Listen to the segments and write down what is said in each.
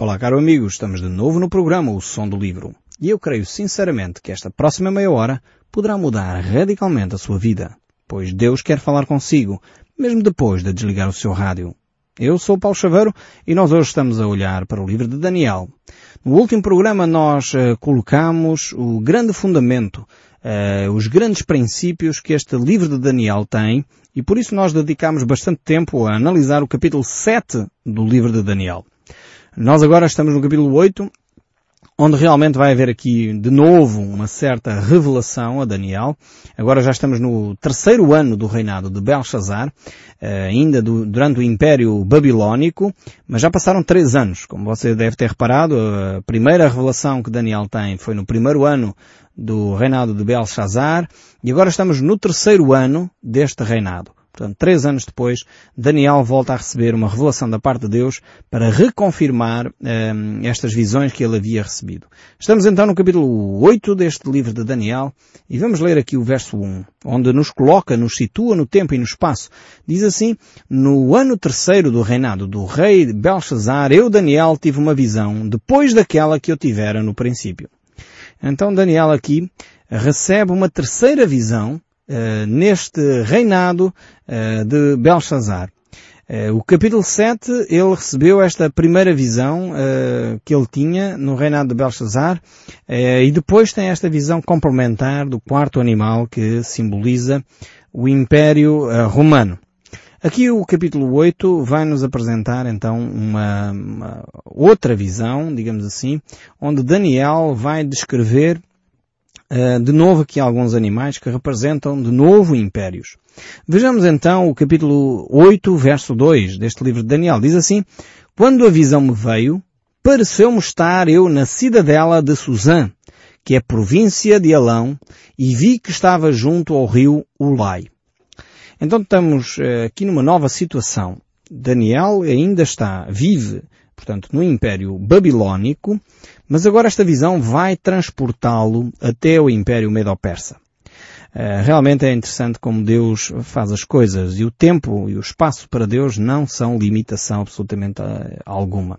Olá, caro amigo, estamos de novo no programa O Som do Livro. E eu creio sinceramente que esta próxima meia hora poderá mudar radicalmente a sua vida, pois Deus quer falar consigo, mesmo depois de desligar o seu rádio. Eu sou Paulo Chaveiro e nós hoje estamos a olhar para o livro de Daniel. No último programa nós uh, colocamos o grande fundamento, uh, os grandes princípios que este livro de Daniel tem e por isso nós dedicamos bastante tempo a analisar o capítulo 7 do livro de Daniel. Nós agora estamos no capítulo 8 onde realmente vai haver aqui de novo uma certa revelação a Daniel. Agora já estamos no terceiro ano do reinado de Belshazzar, eh, ainda do, durante o Império Babilónico, mas já passaram três anos. Como você deve ter reparado, a primeira revelação que Daniel tem foi no primeiro ano do reinado de Belshazzar, e agora estamos no terceiro ano deste reinado. Portanto, três anos depois, Daniel volta a receber uma revelação da parte de Deus para reconfirmar um, estas visões que ele havia recebido. Estamos então no capítulo 8 deste livro de Daniel e vamos ler aqui o verso 1, onde nos coloca, nos situa no tempo e no espaço. Diz assim, no ano terceiro do reinado do rei Belshazzar, eu, Daniel, tive uma visão depois daquela que eu tivera no princípio. Então Daniel aqui recebe uma terceira visão uh, neste reinado uh, de Belshazzar. Uh, o capítulo 7, ele recebeu esta primeira visão que ele tinha no reinado de Belshazzar e depois tem esta visão complementar do quarto animal que simboliza o Império Romano. Aqui o capítulo 8 vai nos apresentar então uma, uma, outra visão, digamos assim, onde Daniel vai descrever uh, de novo aqui alguns animais que representam de novo impérios. Vejamos então o capítulo 8, verso 2 deste livro de Daniel. Diz assim, Quando a visão me veio, pareceu-me estar eu na cidadela de Suzã, que é província de Alão, e vi que estava junto ao rio Ulai. Então estamos uh, aqui numa nova situação. Daniel ainda está, vive, portanto, no Império Babilónico, mas agora esta visão vai transportá-lo até o Império Medo-Persa. Uh, realmente é interessante como Deus faz as coisas e o tempo e o espaço para Deus não são limitação absolutamente uh, alguma.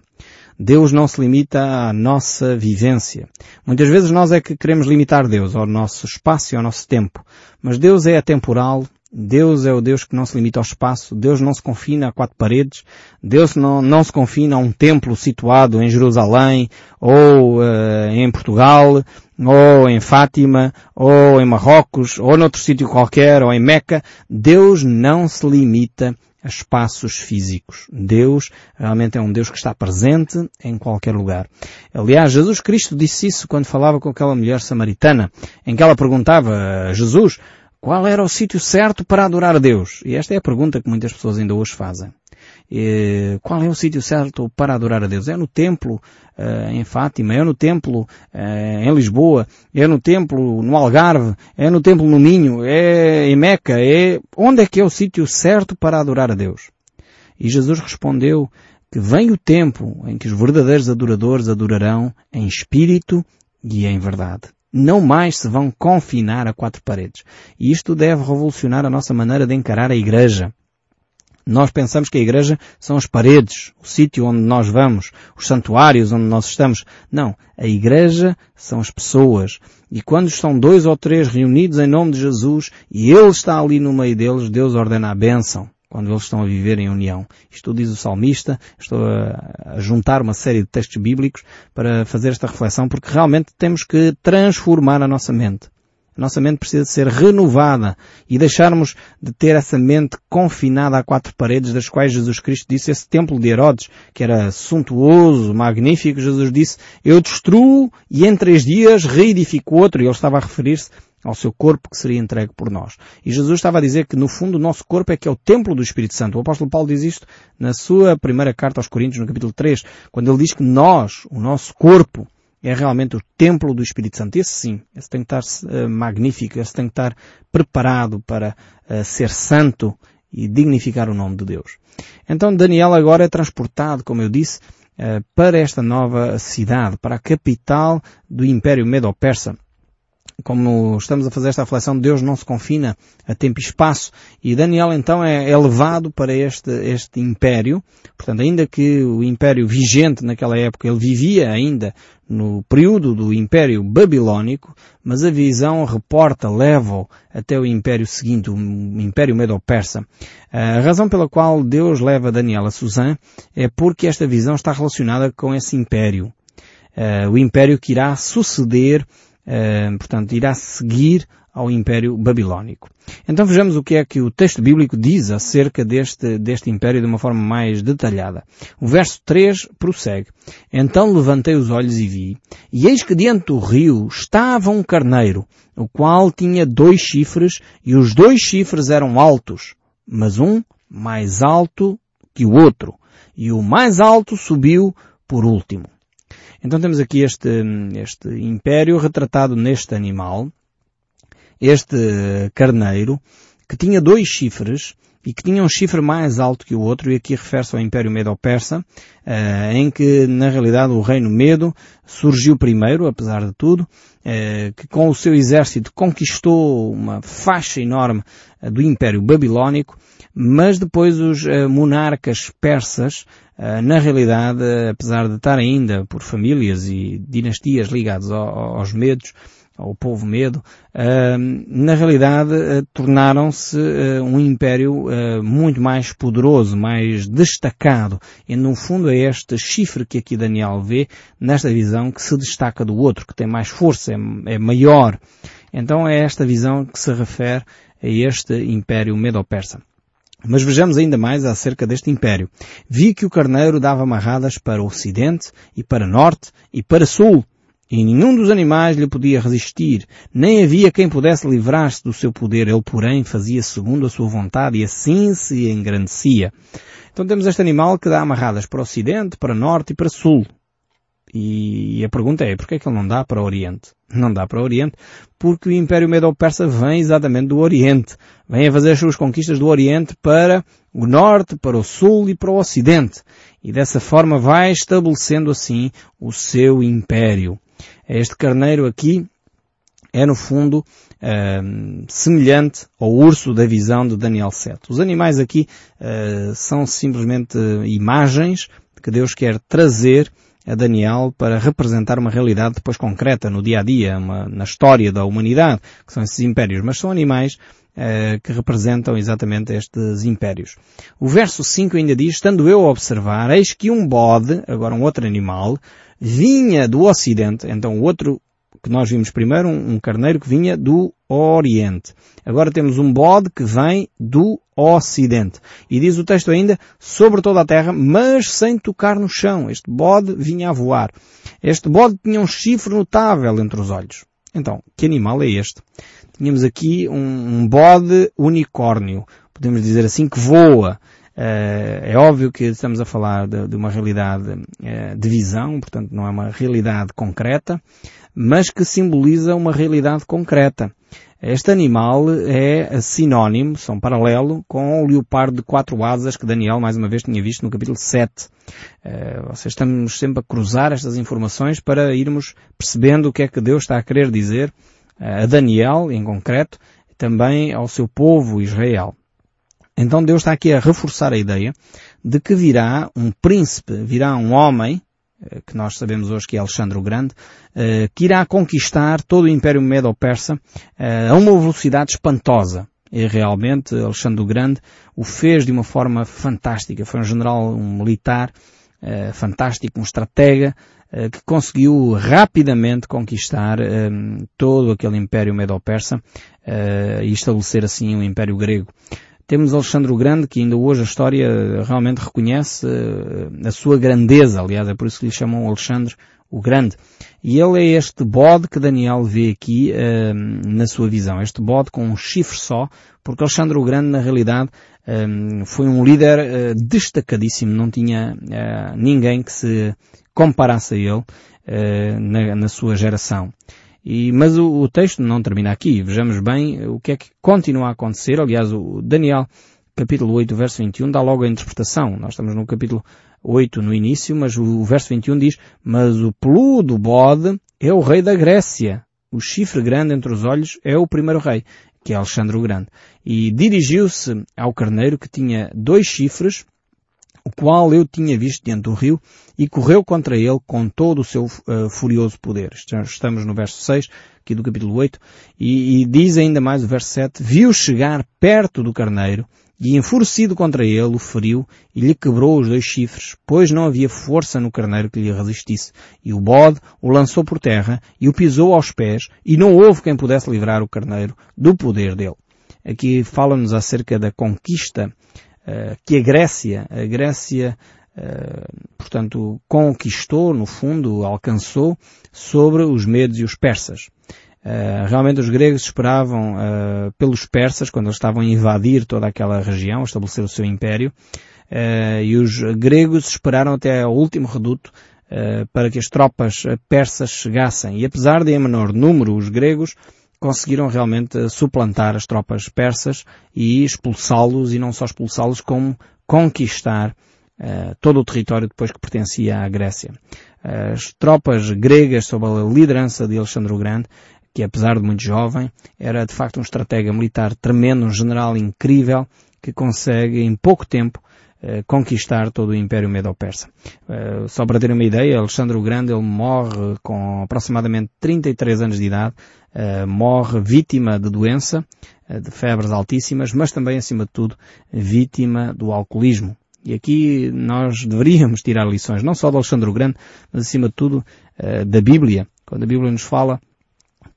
Deus não se limita à nossa vivência. Muitas vezes nós é que queremos limitar Deus ao nosso espaço e ao nosso tempo. Mas Deus é atemporal, Deus é o Deus que não se limita ao espaço, Deus não se confina a quatro paredes, Deus não, não se confina a um templo situado em Jerusalém, ou uh, em Portugal, ou em Fátima, ou em Marrocos, ou noutro sítio qualquer, ou em Meca. Deus não se limita a espaços físicos. Deus realmente é um Deus que está presente em qualquer lugar. Aliás, Jesus Cristo disse isso quando falava com aquela mulher samaritana, em que ela perguntava a Jesus, qual era o sítio certo para adorar a Deus? E esta é a pergunta que muitas pessoas ainda hoje fazem. E, qual é o sítio certo para adorar a Deus? É no templo uh, em Fátima? É no templo uh, em Lisboa? É no templo no Algarve? É no templo no Minho? É em Meca? É... Onde é que é o sítio certo para adorar a Deus? E Jesus respondeu que vem o tempo em que os verdadeiros adoradores adorarão em espírito e em verdade não mais se vão confinar a quatro paredes. E isto deve revolucionar a nossa maneira de encarar a igreja. Nós pensamos que a igreja são as paredes, o sítio onde nós vamos, os santuários onde nós estamos. Não, a igreja são as pessoas. E quando estão dois ou três reunidos em nome de Jesus e Ele está ali no meio deles, Deus ordena a bênção quando eles estão a viver em união. Isto diz o salmista, estou a, juntar uma série de textos bíblicos para fazer esta reflexão, porque realmente temos que transformar a nossa mente. A nossa mente precisa ser renovada e deixarmos de ter essa mente confinada a quatro paredes das quais Jesus Cristo disse esse templo de Herodes, que era suntuoso, magnífico, Jesus disse, eu destruo e em três dias reedifico outro, e ele estava a referir-se ao seu corpo que seria entregue por nós. E Jesus estava a dizer que no fundo o nosso corpo é que é o templo do Espírito Santo. O apóstolo Paulo diz isto na sua primeira carta aos Coríntios, no capítulo 3, quando ele diz que nós, o nosso corpo, é realmente o templo do Espírito Santo. Esse sim, esse tem que estar uh, magnífico, esse tem que estar preparado para uh, ser santo e dignificar o nome de Deus. Então Daniel agora é transportado, como eu disse, uh, para esta nova cidade, para a capital do Império Medo-Persa, como estamos a fazer esta reflexão, Deus não se confina a tempo e espaço. E Daniel então é, é levado para este, este império. Portanto, ainda que o império vigente naquela época, ele vivia ainda no período do Império Babilónico, mas a visão reporta, leva-o até o império seguinte, o Império Medo-Persa. A razão pela qual Deus leva Daniel a Suzã é porque esta visão está relacionada com esse império. Uh, o império que irá suceder portanto, irá seguir ao Império Babilónico. Então vejamos o que é que o texto bíblico diz acerca deste, deste império de uma forma mais detalhada. O verso 3 prossegue. Então levantei os olhos e vi, e eis que diante do rio estava um carneiro, o qual tinha dois chifres, e os dois chifres eram altos, mas um mais alto que o outro, e o mais alto subiu por último. Então temos aqui este, este império retratado neste animal, este carneiro, que tinha dois chifres e que tinha um chifre mais alto que o outro, e aqui refere-se ao Império Medo-Persa, eh, em que, na realidade, o Reino Medo surgiu primeiro, apesar de tudo, que com o seu exército conquistou uma faixa enorme eh, do Império Babilónico, mas depois os monarcas persas na realidade, apesar de estar ainda por famílias e dinastias ligadas aos medos, ao povo medo, ah, na realidade ah, tornaram-se um império muito mais poderoso, mais destacado. E no fundo é este chifre que aqui Daniel vê nesta visão que se destaca do outro, que tem mais força, é, é maior. Então é esta visão que se refere a este império medo-persa. Mas vejamos ainda mais acerca deste império. Vi que o carneiro dava amarradas para o ocidente e para norte e para sul, e nenhum dos animais lhe podia resistir, nem havia quem pudesse livrar-se do seu poder. Ele, porém, fazia segundo a sua vontade e assim se engrandecia. Então temos este animal que dá amarradas para o ocidente, para norte e para sul. E a pergunta é, porquê é que ele não dá para o Oriente? Não dá para o Oriente porque o Império Medo-Persa vem exatamente do Oriente. Vem a fazer as suas conquistas do Oriente para o Norte, para o Sul e para o Ocidente. E dessa forma vai estabelecendo assim o seu Império. Este carneiro aqui é no fundo uh, semelhante ao urso da visão de Daniel 7. Os animais aqui uh, são simplesmente imagens que Deus quer trazer a Daniel para representar uma realidade depois concreta no dia a dia, na história da humanidade, que são esses impérios, mas são animais uh, que representam exatamente estes impérios. O verso 5 ainda diz, estando eu a observar, eis que um bode, agora um outro animal, vinha do ocidente, então o outro que nós vimos primeiro, um, um carneiro que vinha do Oriente. Agora temos um bode que vem do Ocidente. E diz o texto ainda, sobre toda a terra, mas sem tocar no chão. Este bode vinha a voar. Este bode tinha um chifre notável entre os olhos. Então, que animal é este? Tínhamos aqui um, um bode unicórnio. Podemos dizer assim que voa. Uh, é óbvio que estamos a falar de, de uma realidade uh, de visão, portanto não é uma realidade concreta, mas que simboliza uma realidade concreta. Este animal é sinónimo, são paralelo, com o leopardo de quatro asas que Daniel mais uma vez tinha visto no capítulo 7. Uh, eh, estamos sempre a cruzar estas informações para irmos percebendo o que é que Deus está a querer dizer a Daniel, em concreto, também ao seu povo Israel. Então Deus está aqui a reforçar a ideia de que virá um príncipe, virá um homem, eh, que nós sabemos hoje que é Alexandre o Grande, eh, que irá conquistar todo o Império Medo-Persa eh, a uma velocidade espantosa. E realmente Alexandre o Grande o fez de uma forma fantástica. Foi um general, um militar fantástico, um estratega, que conseguiu rapidamente conquistar todo aquele Império Medo-Persa e estabelecer assim o Império Grego. Temos Alexandre o Grande, que ainda hoje a história realmente reconhece eh, a sua grandeza. Aliás, é por isso que lhe chamam Alexandre o Grande. E ele é este bode que Daniel vê aqui uh, na sua visão. Este bode com um chifre só, porque Alexandre o Grande, na realidade, um, foi um líder uh, destacadíssimo. Não tinha uh, ninguém que se comparasse a ele na, na sua geração. E, mas o, o, texto não termina aqui. Vejamos bem o que é que continua a acontecer. Aliás, o Daniel, capítulo 8, verso 21, dá logo a interpretação. Nós estamos no capítulo 8 no início, mas o verso 21 diz, mas o peludo bode é o rei da Grécia o chifre grande entre os olhos é o primeiro rei, que é Alexandre o Grande. E dirigiu-se ao carneiro que tinha dois chifres, o qual eu tinha visto diante do rio, e correu contra ele com todo o seu uh, furioso poder. Estamos no verso 6, aqui do capítulo 8, e, e diz ainda mais o verso 7, viu chegar perto do carneiro, e enfurecido contra ele o feriu e lhe quebrou os dois chifres, pois não havia força no carneiro que lhe resistisse. E o bode o lançou por terra e o pisou aos pés e não houve quem pudesse livrar o carneiro do poder dele. Aqui fala-nos acerca da conquista que a Grécia, a Grécia, uh, portanto, conquistou, no fundo, alcançou sobre os medos e os persas. Uh, realmente os gregos esperavam uh, pelos persas, quando eles estavam a invadir toda aquela região, estabelecer o seu império, uh, e os gregos esperaram até ao último reduto para que as tropas persas chegassem. E apesar de em menor número os gregos, conseguiram realmente suplantar as tropas persas e expulsá-los, e não só expulsá-los, como conquistar todo o território depois que pertencia à Grécia. As tropas gregas sob a liderança de Alexandre o Grande que apesar de muito jovem, era de facto um estratega militar tremendo, um general incrível, que consegue em pouco tempo eh, conquistar todo o Império Medo-Persa. Eh, só para ter uma ideia, Alexandre o Grande ele morre com aproximadamente 33 anos de idade, eh, morre vítima de doença, de febres altíssimas, mas também, acima de tudo, vítima do alcoolismo. E aqui nós deveríamos tirar lições, não só de Alexandre o Grande, mas acima de tudo da Bíblia. Quando a Bíblia nos fala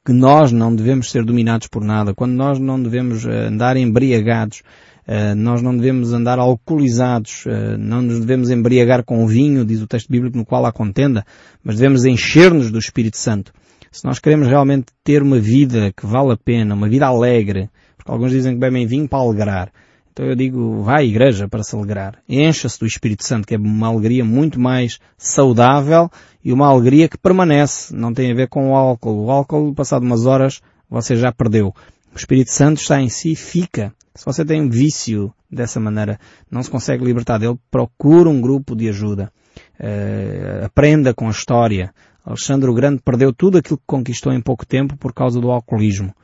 que nós não devemos ser dominados por nada, quando nós não devemos eh, andar embriagados, eh, nós não devemos andar alcoolizados, eh, não nos devemos embriagar com vinho, diz o texto bíblico no qual há contenda, mas devemos encher-nos do Espírito Santo. Se nós queremos realmente ter uma vida que vale a pena, uma vida alegre, porque alguns dizem que bebem vinho para alegrar, então eu digo, vá à igreja para se alegrar. Encha-se do Espírito Santo, que é uma alegria muito mais saudável e uma alegria que permanece. Não tem a ver com o álcool. O álcool, passado umas horas, você já perdeu. O Espírito Santo está em si, fica. Se você tem um vício dessa maneira, não se consegue libertar dele, procura um grupo de ajuda. Uh, aprenda com a história. Alexandre o Grande perdeu tudo aquilo que conquistou em pouco tempo por causa do alcoolismo.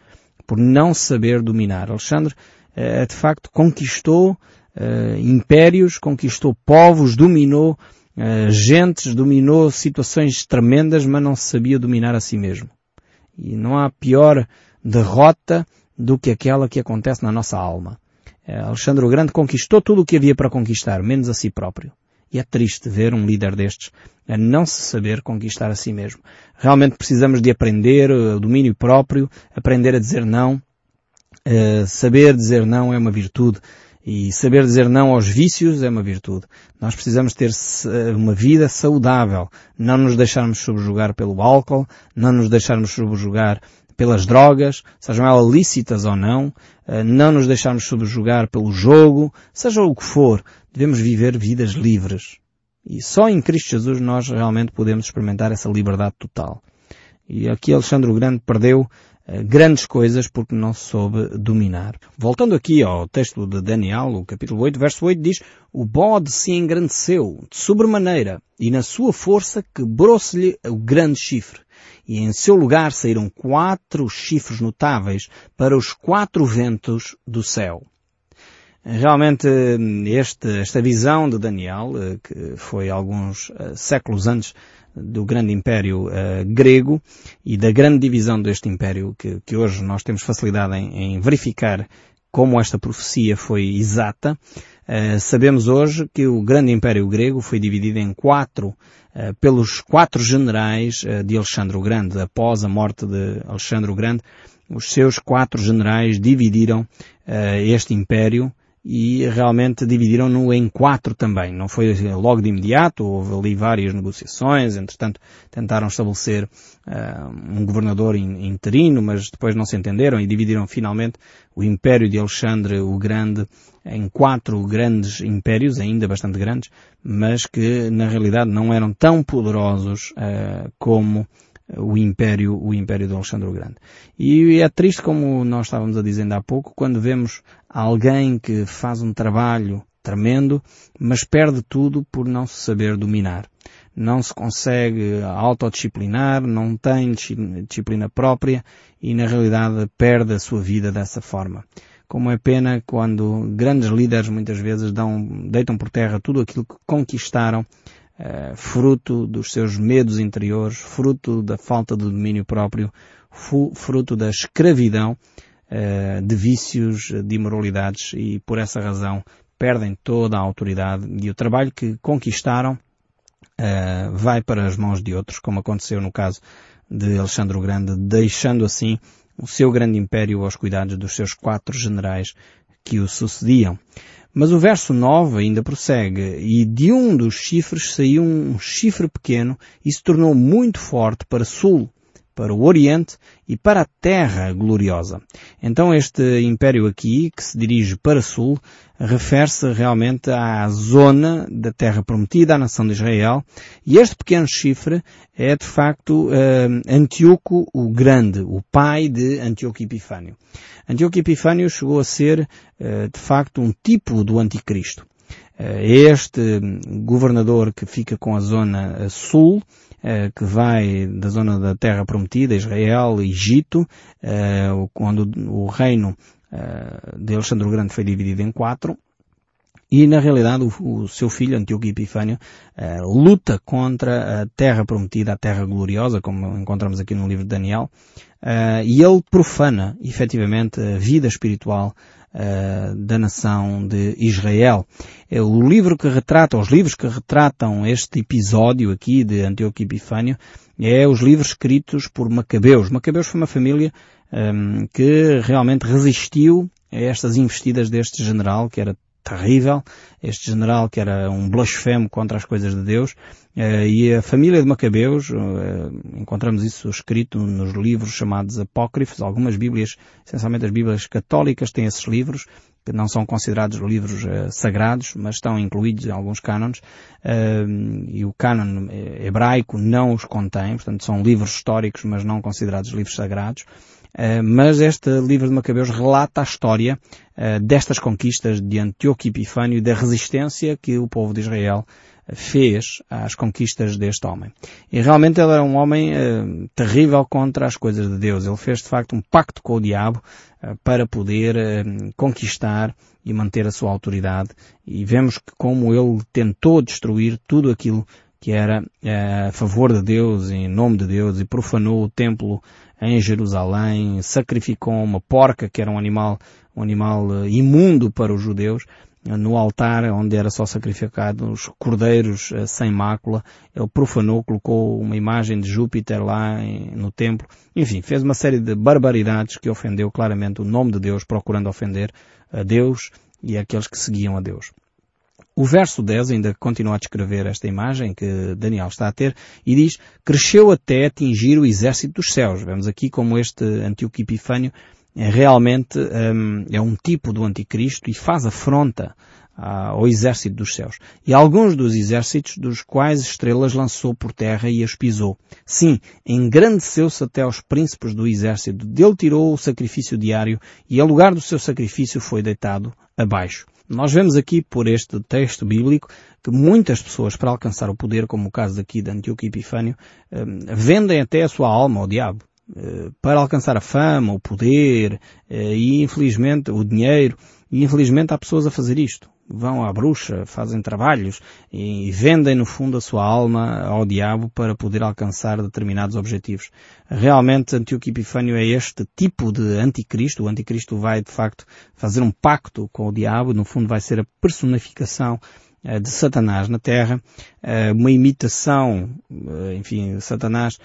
Por não saber dominar. Alexandre eh, de facto conquistou uh, impérios, conquistou povos, dominou uh, gentes, dominou situações tremendas, mas não sabia dominar a si mesmo. E não há pior derrota do que aquela que acontece na nossa alma. Alexandre o Grande conquistou tudo o que havia para conquistar, menos a si próprio. E é triste ver um líder destes a não se saber conquistar a si mesmo. Realmente precisamos de aprender o domínio próprio, aprender a dizer não, Uh, saber dizer não é uma virtude. E saber dizer não aos vícios é uma virtude. Nós precisamos ter eh, uma vida saudável, não nos deixarmos subjugar pelo álcool, não nos deixarmos subjugar pelas drogas, sejam elas lícitas ou não, uh, não nos deixarmos subjugar pelo jogo, seja o que for, devemos viver vidas livres. E só em Cristo Jesus nós realmente podemos experimentar essa liberdade total. E aqui Alexandre o Grande perdeu eh, grandes coisas porque não soube dominar. Voltando aqui ao texto de Daniel, o capítulo 8, verso 8 diz, o bode se engrandeceu de sobremaneira e na sua força quebrou-se-lhe o grande chifre. E em seu lugar saíram quatro chifres notáveis para os quatro ventos do céu. Realmente, este, esta visão de Daniel, eh, que foi alguns eh, séculos antes do grande império uh, grego e da grande divisão deste império que, que hoje nós temos facilidade em, em, verificar como esta profecia foi exata. Uh, sabemos hoje que o grande império grego foi dividido em quatro pelos quatro generais de Alexandre o Grande. Após a morte de Alexandre o Grande, os seus quatro generais dividiram este império e realmente dividiram-no em quatro também. Não foi logo de imediato, houve ali várias negociações, entretanto tentaram estabelecer uh, um governador interino, mas depois não se entenderam e dividiram finalmente o Império de Alexandre o Grande em quatro grandes impérios, ainda bastante grandes, mas que na realidade não eram tão poderosos uh, como o império, o império de Alexandre o Grande. E é triste, como nós estávamos a dizer há pouco, quando vemos alguém que faz um trabalho tremendo, mas perde tudo por não se saber dominar. não se consegue autodisciplinar, não tem disciplina própria e na realidade perde a sua vida dessa forma. Como é pena quando grandes líderes muitas vezes dão, deitam por terra tudo aquilo que conquistaram, uh, fruto dos seus medos interiores, fruto da falta de domínio próprio, fruto da escravidão uh, de vícios, de imoralidades e por essa razão perdem toda a autoridade e o trabalho que conquistaram vai para as mãos de outros, como aconteceu no caso de Alexandre o Grande, deixando assim o seu grande império aos cuidados dos seus quatro generais que o sucediam. Mas o verso 9 ainda prossegue, e de um dos chifres saiu um chifre pequeno e se tornou muito forte para sul, para o Oriente e para a Terra gloriosa. Então este império aqui, que se dirige para sul, refere-se realmente à zona da Terra Prometida, à nação de Israel, e este pequeno chifre é de facto uh, Antíoco o Grande, o pai de Antíoco Epifânio. Antíoco Epifânio chegou a ser uh, de facto um tipo do Anticristo. Uh, este governador que fica com a zona sul, eh, que vai da zona da Terra Prometida, Israel, Egito, eh, quando o reino eh, de Alexandre o Grande foi dividido em quatro, e na realidade o, seu filho, Antíoco Epifânio, luta contra a terra prometida, a terra gloriosa, como encontramos aqui no livro de Daniel, e ele profana efetivamente a vida espiritual uh, da nação de Israel. É o livro que retrata, os livros que retratam este episódio aqui de Antíoco Epifânio, é os livros escritos por Macabeus. Macabeus foi uma família um, que realmente resistiu a estas investidas deste general, que era terrível, este general que era um blasfemo contra as coisas de Deus, eh, e a família de Macabeus, eh, encontramos isso escrito nos livros chamados apócrifos, algumas bíblias, essencialmente as bíblias católicas têm esses livros, que não são considerados livros uh, sagrados, mas estão incluídos em alguns cânones, e o cânon hebraico não os contém, portanto são livros históricos, mas não considerados livros sagrados. Uh, mas este livro de Macabeus relata a história uh, destas conquistas de Antíoco Epifânio e da resistência que o povo de Israel fez às conquistas deste homem. E realmente ele era um homem uh, terrível contra as coisas de Deus. Ele fez de facto um pacto com o diabo para poder conquistar e manter a sua autoridade. E vemos que como ele tentou destruir tudo aquilo que era a favor de Deus, em nome de Deus, e profanou o templo em Jerusalém, sacrificou uma porca, que era um animal, um animal eh, imundo para os judeus, no altar onde era só sacrificado os cordeiros eh, sem mácula. Ele profanou, colocou uma imagem de Júpiter lá no templo. Enfim, fez uma série de barbaridades que ofendeu claramente o nome de Deus, procurando ofender a Deus e aqueles que seguiam a Deus. O verso 10 ainda continua a descrever esta imagem que Daniel está a ter e diz, cresceu até atingir o exército dos céus. Vemos aqui como este Antíoco Epifânio é realmente um, é um tipo do anticristo e faz afronta ao exército dos céus. E alguns dos exércitos dos quais estrelas lançou por terra e as pisou. Sim, engrandeceu-se até aos príncipes do exército. Dele tirou o sacrifício diário e, a lugar do seu sacrifício, foi deitado abaixo. Nós vemos aqui por este texto bíblico que muitas pessoas, para alcançar o poder, como o caso aqui de Antíoco Epifânio, hum, vendem até a sua alma ao diabo eh, para alcançar a fama, o poder eh, e infelizmente o dinheiro. E infelizmente há pessoas a fazer isto. Vão à bruxa, fazem trabalhos e vendem no fundo a sua alma ao diabo para poder alcançar determinados objetivos. Realmente Antíoco Epifânio é este tipo de anticristo. O anticristo vai de facto fazer um pacto com o diabo, no fundo vai ser a personificação de Satanás na Terra, eh, uma imitação, eh, enfim, Satanás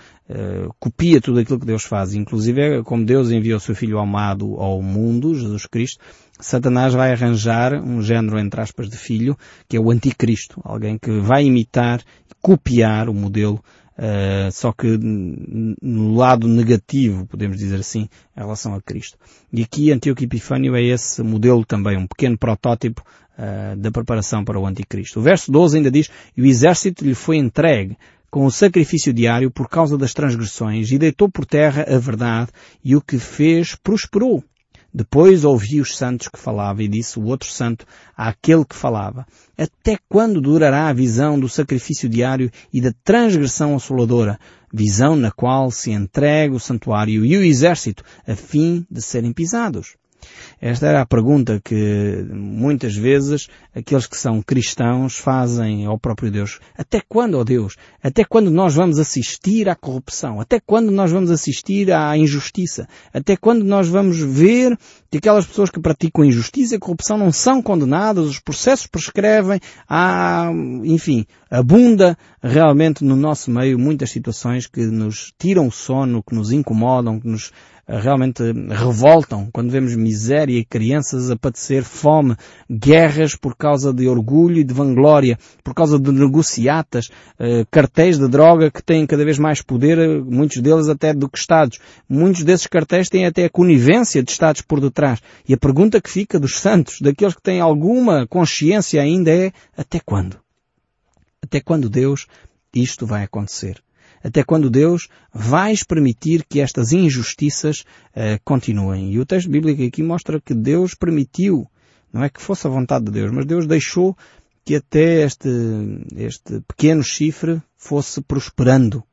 copia tudo aquilo que Deus faz, inclusive como Deus enviou o seu Filho amado ao mundo, Jesus Cristo, Satanás vai arranjar um género, entre aspas, de filho, que é o anticristo, alguém que vai imitar, copiar o modelo só que no lado negativo, podemos dizer assim, em relação a Cristo. E aqui Antíoco Epifânio é esse modelo também, um pequeno protótipo uh, da preparação para o Anticristo. O verso 12 ainda diz, e o exército lhe foi entregue com o sacrifício diário por causa das transgressões e deitou por terra a verdade e o que fez prosperou. Depois ouvi os santos que falava e disse o outro santo àquele que falava. Até quando durará a visão do sacrifício diário e da transgressão assoladora? Visão na qual se entrega o santuário e o exército a fim de serem pisados. Esta era a pergunta que muitas vezes aqueles que são cristãos fazem ao próprio Deus. Até quando, ó oh Deus? Até quando nós vamos assistir à corrupção? Até quando nós vamos assistir à injustiça? Até quando nós vamos ver que aquelas pessoas que praticam injustiça e corrupção não são condenadas, os processos prescrevem, há, enfim, abunda realmente no nosso meio muitas situações que nos tiram o sono, que nos incomodam, que nos realmente revoltam quando vemos miséria crianças a padecer fome, guerras por causa de orgulho e de vanglória, por causa de negociatas, eh, cartéis de droga que têm cada vez mais poder, muitos deles até do que Estados. Muitos desses cartéis têm até a conivência de Estados por detrás. E a pergunta que fica dos santos, daqueles que têm alguma consciência ainda é, até quando? Até quando Deus isto vai acontecer? Até quando Deus vais permitir que estas injustiças uh, continuem. E o texto bíblico aqui mostra que Deus permitiu, não é que fosse a vontade de Deus, mas Deus deixou que até este, este pequeno chifre fosse prosperando,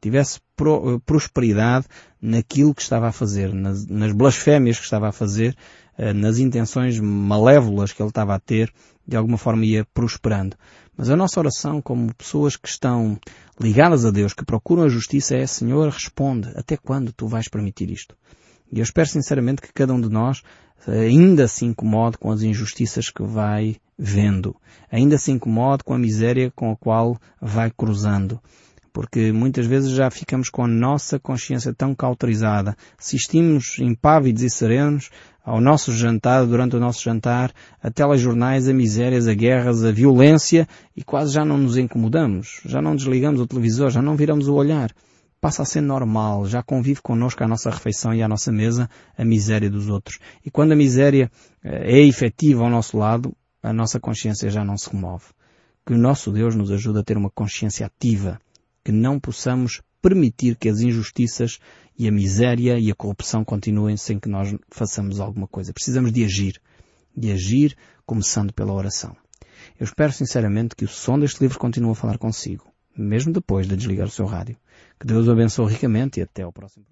tivesse pro, prosperidade naquilo que estava a fazer, nas, nas blasfémias que estava a fazer, uh, nas intenções malévolas que ele estava a ter, de alguma forma ia prosperando. Mas a nossa oração como pessoas que estão ligadas a Deus, que procuram a justiça é Senhor, responde, até quando tu vais permitir isto? E eu espero sinceramente que cada um de nós ainda se incomode com as injustiças que vai vendo. Ainda se incomode com a miséria com a qual vai cruzando porque muitas vezes já ficamos com a nossa consciência tão cauterizada. Assistimos impávidos e serenos ao nosso jantar, durante o nosso jantar, a telejornais, a misérias, a guerras, a violência e quase já não nos incomodamos, já não desligamos o televisor, já não viramos o olhar. Passa a ser normal, já convive connosco à nossa refeição e à nossa mesa a miséria dos outros. E quando a miséria eh, é efetiva ao nosso lado, a nossa consciência já não se remove. Que o nosso Deus nos ajude a ter uma consciência ativa, que não possamos permitir que as injustiças e a miséria e a corrupção continuem sem que nós façamos alguma coisa. Precisamos de agir. De agir começando pela oração. Eu espero sinceramente que o som deste livro continue a falar consigo, mesmo depois de desligar o seu rádio. Que Deus o abençoe ricamente e até ao próximo